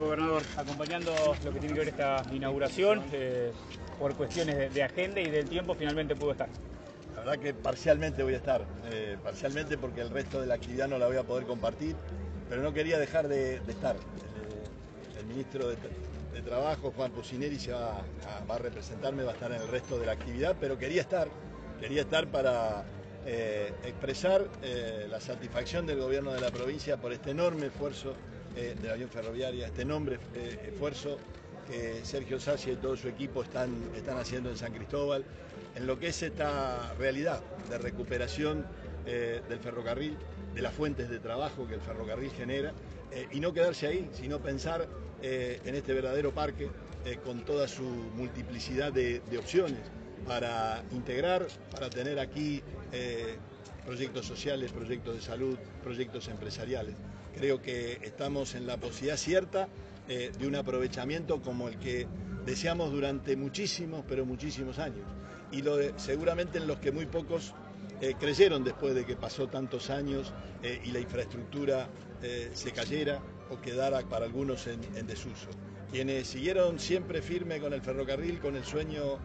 Gobernador, acompañando lo que tiene que ver esta inauguración, eh, por cuestiones de, agenda y del tiempo, finalmente pudo estar. La verdad que parcialmente voy a estar, eh, parcialmente porque el resto de la actividad no la voy a poder compartir, pero no quería dejar de, estar. El, el ministro de, Trabajo, Juan Pucineri, va a, representarme, va a estar en el resto de la actividad, pero quería estar, quería estar para eh, expresar eh, la satisfacción del gobierno de la provincia por este enorme esfuerzo eh, de la avión ferroviaria, este enorme eh, esfuerzo que Sergio Sacia y todo su equipo están, están haciendo en San Cristóbal, en lo que es esta realidad de recuperación eh, del ferrocarril, de las fuentes de trabajo que el ferrocarril genera, y no quedarse ahí, sino pensar en este verdadero parque con toda su multiplicidad de, de, opciones para integrar, para tener aquí proyectos sociales, proyectos de salud, proyectos empresariales. Creo que estamos en la posibilidad cierta eh, de un aprovechamiento como el que deseamos durante muchísimos, pero muchísimos años. Y lo seguramente en los que muy pocos eh, creyeron después de que pasó tantos años eh, y la infraestructura se cayera o quedara para algunos en, en, desuso. Quienes siguieron siempre firme con el ferrocarril, con el sueño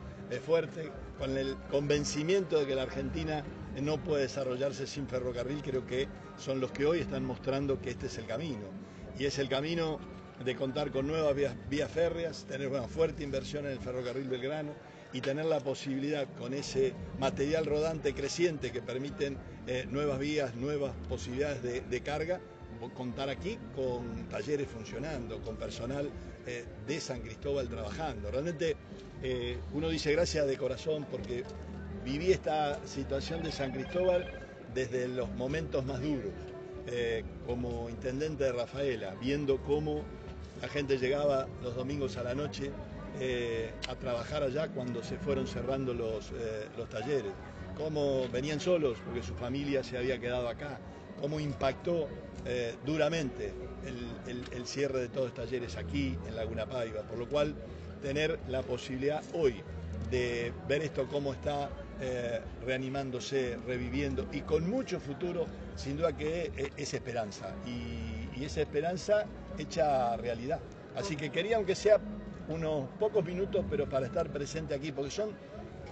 fuerte, con el convencimiento de que la Argentina no puede desarrollarse sin ferrocarril, creo que son los que hoy están mostrando que este es el camino. Y es el camino de contar con nuevas vías, férreas, tener una fuerte inversión en el ferrocarril Belgrano y tener la posibilidad con ese material rodante creciente que permiten eh, nuevas vías, nuevas posibilidades de, de, carga, contar aquí con talleres funcionando, con personal eh, de San Cristóbal trabajando. Realmente eh, uno dice gracias de corazón porque viví esta situación de San Cristóbal desde los momentos más duros, eh, como intendente de Rafaela, viendo cómo la gente llegaba los domingos a la noche eh, a trabajar allá cuando se fueron cerrando los, eh, los talleres, cómo venían solos porque su familia se había quedado acá, cómo impactó duramente el, el, el, cierre de todos los talleres aquí en Laguna Paiva, por lo cual tener la posibilidad hoy de ver esto cómo está eh, reanimándose, reviviendo y con mucho futuro, sin duda que es, es esperanza y, esa esperanza hecha realidad. Así que quería, aunque sea unos pocos minutos, pero para estar presente aquí, porque son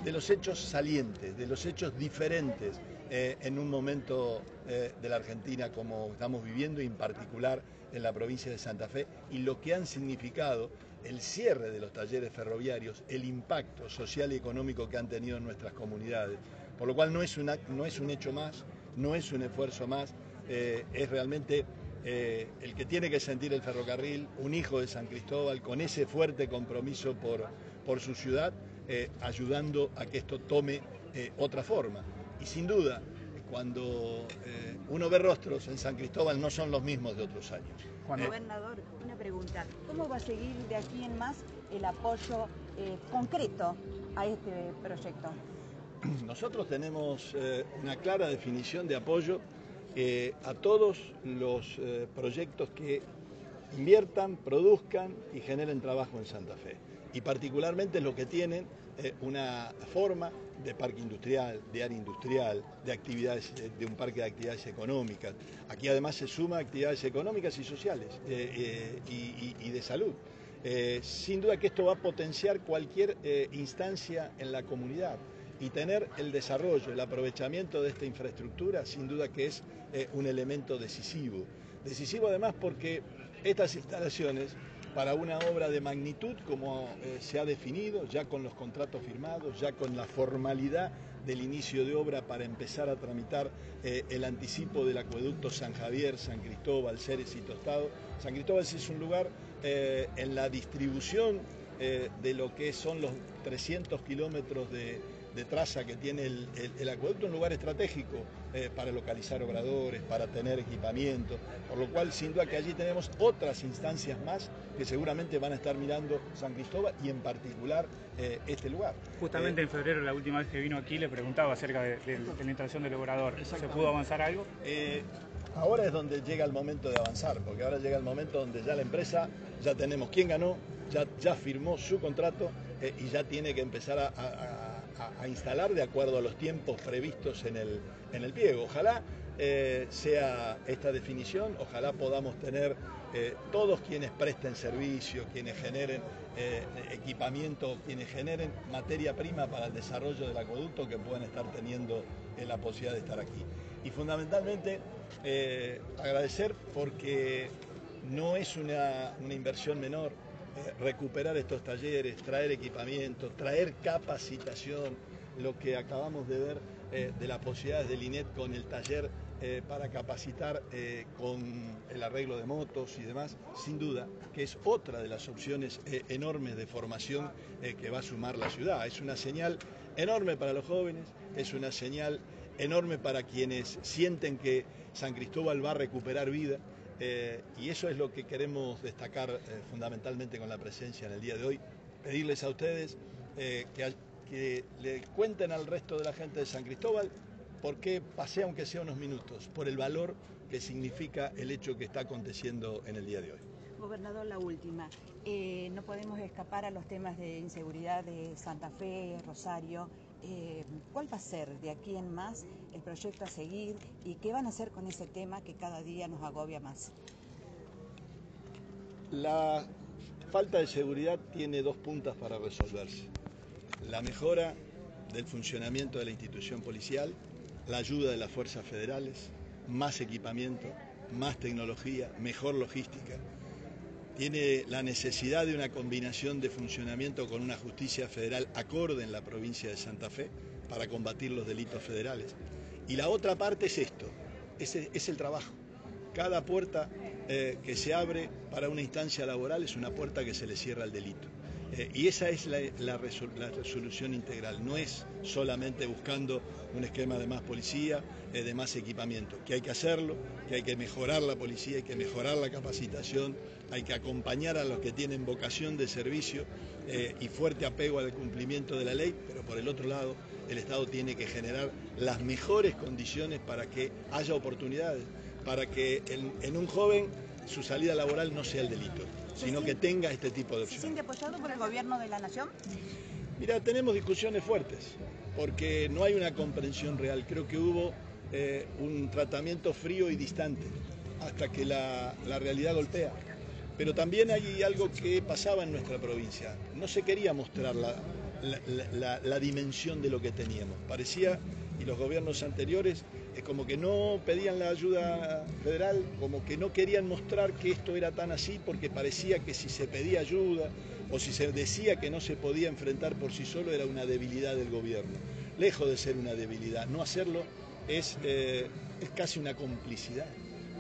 de los hechos salientes, de los hechos diferentes eh, en un momento eh, de la Argentina como estamos viviendo y en particular en la provincia de Santa Fe y lo que han significado el cierre de los talleres ferroviarios, el impacto social y económico que han tenido en nuestras comunidades. Por lo cual no es, una, no es un hecho más, no es un esfuerzo más, eh, es realmente eh, el que tiene que sentir el ferrocarril, un hijo de San Cristóbal, con ese fuerte compromiso por, por su ciudad, eh, ayudando a que esto tome otra forma. Y sin duda, cuando uno ve rostros en San Cristóbal no son los mismos de otros años. Cuando... Gobernador, ¿Cómo va a seguir de aquí en más el apoyo concreto a este proyecto? Nosotros tenemos una clara definición de apoyo eh, a todos los eh, proyectos que inviertan, produzcan y generen trabajo en Santa Fe. Y particularmente los que tienen eh, una forma de parque industrial, de área industrial, de actividades, de un parque de actividades económicas. Aquí además se suma actividades económicas y sociales y, y, y, de salud. sin duda que esto va a potenciar cualquier instancia en la comunidad y tener el desarrollo, el aprovechamiento de esta infraestructura, sin duda que es eh, un elemento decisivo. Decisivo además porque estas instalaciones, para una obra de magnitud como eh, se ha definido, ya con los contratos firmados, ya con la formalidad del inicio de obra para empezar a tramitar eh, el anticipo del acueducto San Javier, San Cristóbal, Ceres y Tostado. San Cristóbal es un lugar eh, en la distribución de lo que son los 300 kilómetros de, de traza que tiene el, el, el, acueducto, un lugar estratégico eh, para localizar obradores, para tener equipamiento, por lo cual sin duda que allí tenemos otras instancias más que seguramente van a estar mirando San Cristóbal y en particular eh, este lugar. Justamente eh, en febrero, la última vez que vino aquí, le preguntaba acerca de, de, de la instalación del obrador. ¿Se pudo avanzar algo? Ahora es donde llega el momento de avanzar, porque ahora llega el momento donde ya la empresa, ya tenemos quién ganó, ya, ya firmó su contrato y ya tiene que empezar a, a a, a, instalar de acuerdo a los tiempos previstos en el, en el pliego. Ojalá eh, sea esta definición, ojalá podamos tener eh, todos quienes presten servicio, quienes generen eh, equipamiento, quienes generen materia prima para el desarrollo del acueducto que puedan estar teniendo la posibilidad de estar aquí. Y fundamentalmente agradecer porque no es una, inversión menor recuperar estos talleres, traer equipamiento, traer capacitación, lo que acabamos de ver de las posibilidades del INET con el taller eh, para capacitar eh, con el arreglo de motos y demás, sin duda que es otra de las opciones eh, enormes de formación que va a sumar la ciudad. Es una señal enorme para los jóvenes, es una señal enorme para quienes sienten que San Cristóbal va a recuperar vida. Y eso es lo que queremos destacar fundamentalmente con la presencia en el día de hoy. Pedirles a ustedes que le cuenten al resto de la gente de San Cristóbal ¿Por qué pasé aunque sea unos minutos? Por el valor que significa el hecho que está aconteciendo en el día de hoy. Gobernador, la última. Eh, no podemos escapar a los temas de inseguridad de Santa Fe, Rosario. Eh, ¿Cuál va a ser de aquí en más el proyecto a seguir y qué van a hacer con ese tema que cada día nos agobia más? La falta de seguridad tiene dos puntas para resolverse. La mejora del funcionamiento de la institución policial la ayuda de las fuerzas federales, más equipamiento, más tecnología, mejor logística. Tiene la necesidad de una combinación de funcionamiento con una justicia federal acorde en la provincia de Santa Fe para combatir los delitos federales. Y la otra parte es esto, es, es el trabajo. Cada puerta eh, que se abre para una instancia laboral es una puerta que se le cierra al delito. Eh, y esa es la, resolución integral, no es solamente buscando un esquema de más policía, eh, de más equipamiento, que hay que hacerlo, que hay que mejorar la policía, hay que mejorar la capacitación, hay que acompañar a los que tienen vocación de servicio eh, y fuerte apego al cumplimiento de la ley, pero por el otro lado el Estado tiene que generar las mejores condiciones para que haya oportunidades, para que en un joven su salida laboral no sea el delito sino que tenga este tipo de opciones. ¿Se siente apoyado por el gobierno de la nación? Mira, tenemos discusiones fuertes, porque no hay una comprensión real. Creo que hubo eh, un tratamiento frío y distante hasta que la, realidad golpea. Pero también hay algo que pasaba en nuestra provincia. No se quería mostrar la dimensión de lo que teníamos. Parecía, y los gobiernos anteriores es como que no pedían la ayuda federal, como que no querían mostrar que esto era tan así porque parecía que si se pedía ayuda o si se decía que no se podía enfrentar por sí solo era una debilidad del gobierno. Lejos de ser una debilidad, no hacerlo es, eh, es casi una complicidad,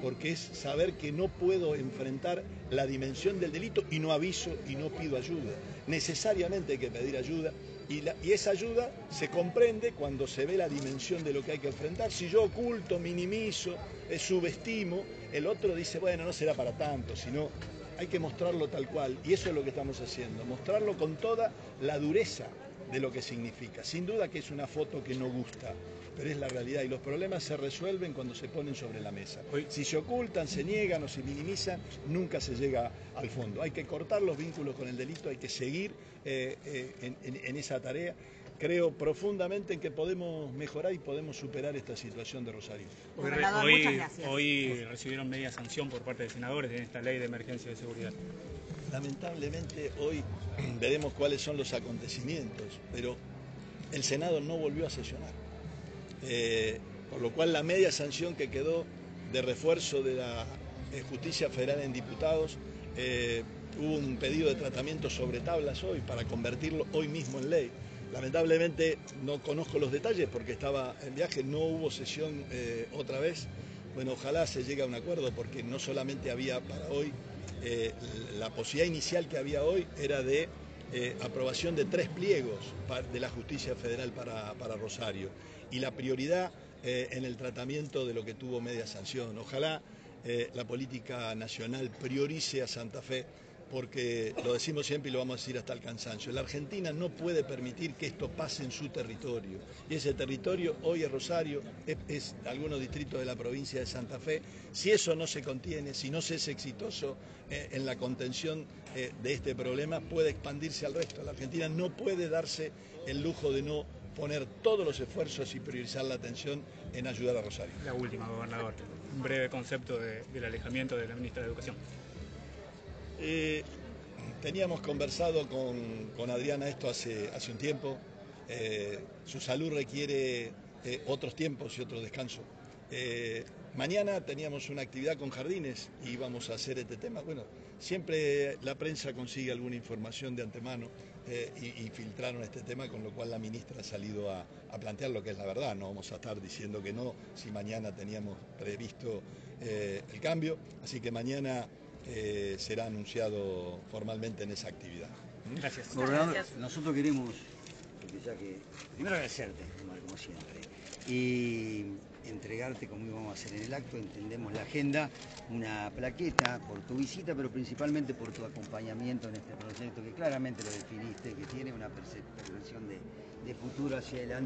porque es saber que no puedo enfrentar la dimensión del delito y no aviso y no pido ayuda. Necesariamente hay que pedir ayuda y, esa ayuda se comprende cuando se ve la dimensión de lo que hay que enfrentar. Si yo oculto, minimizo, eh, subestimo, el otro dice, bueno, no será para tanto, sino hay que mostrarlo tal cual. Y eso es lo que estamos haciendo, mostrarlo con toda la dureza de lo que significa. Sin duda que es una foto que no gusta, pero es la realidad y los problemas se resuelven cuando se ponen sobre la mesa. Si se ocultan, se niegan o se minimizan, nunca se llega al fondo. Hay que cortar los vínculos con el delito, hay que seguir eh, eh, en, esa tarea creo profundamente en que podemos mejorar y podemos superar esta situación de Rosario. Hoy, hoy, recibieron media sanción por parte de senadores en esta ley de emergencia de seguridad. Lamentablemente hoy veremos cuáles son los acontecimientos, pero el Senado no volvió a sesionar. Eh, por lo cual la media sanción que quedó de refuerzo de la eh, justicia federal en diputados, eh, hubo un pedido de tratamiento sobre tablas hoy para convertirlo hoy mismo en ley. Lamentablemente no conozco los detalles porque estaba en viaje, no hubo sesión otra vez. Bueno, ojalá se llegue a un acuerdo porque no solamente había para hoy, la posibilidad inicial que había hoy era de eh, aprobación de tres pliegos de la justicia federal para, Rosario y la prioridad eh, en el tratamiento de lo que tuvo media sanción. Ojalá eh, la política nacional priorice a Santa Fe porque lo decimos siempre y lo vamos a decir hasta el cansancio. La Argentina no puede permitir que esto pase en su territorio. Y ese territorio hoy es Rosario, es, algunos distritos de la provincia de Santa Fe. Si eso no se contiene, si no se es exitoso eh, en la contención de este problema, puede expandirse al resto. La Argentina no puede darse el lujo de no poner todos los esfuerzos y priorizar la atención en ayudar a Rosario. La última, gobernador. Un breve concepto del alejamiento de la ministra de Educación. Eh, teníamos conversado con, con, Adriana esto hace, hace un tiempo. Eh, su salud requiere eh, otros tiempos y otro descanso. Mañana teníamos una actividad con jardines y íbamos a hacer este tema. Bueno, siempre la prensa consigue alguna información de antemano eh, y, y, filtraron este tema, con lo cual la ministra ha salido a, a, plantear lo que es la verdad. No vamos a estar diciendo que no si mañana teníamos previsto eh, el cambio. Así que mañana eh, será anunciado formalmente en esa actividad. Gracias. Gobernador, nosotros queremos, que, primero agradecerte, como siempre, y entregarte como íbamos a hacer en el acto, entendemos la agenda, una plaqueta por tu visita, pero principalmente por tu acompañamiento en este proyecto que claramente lo definiste, que tiene una percepción de, de futuro hacia adelante.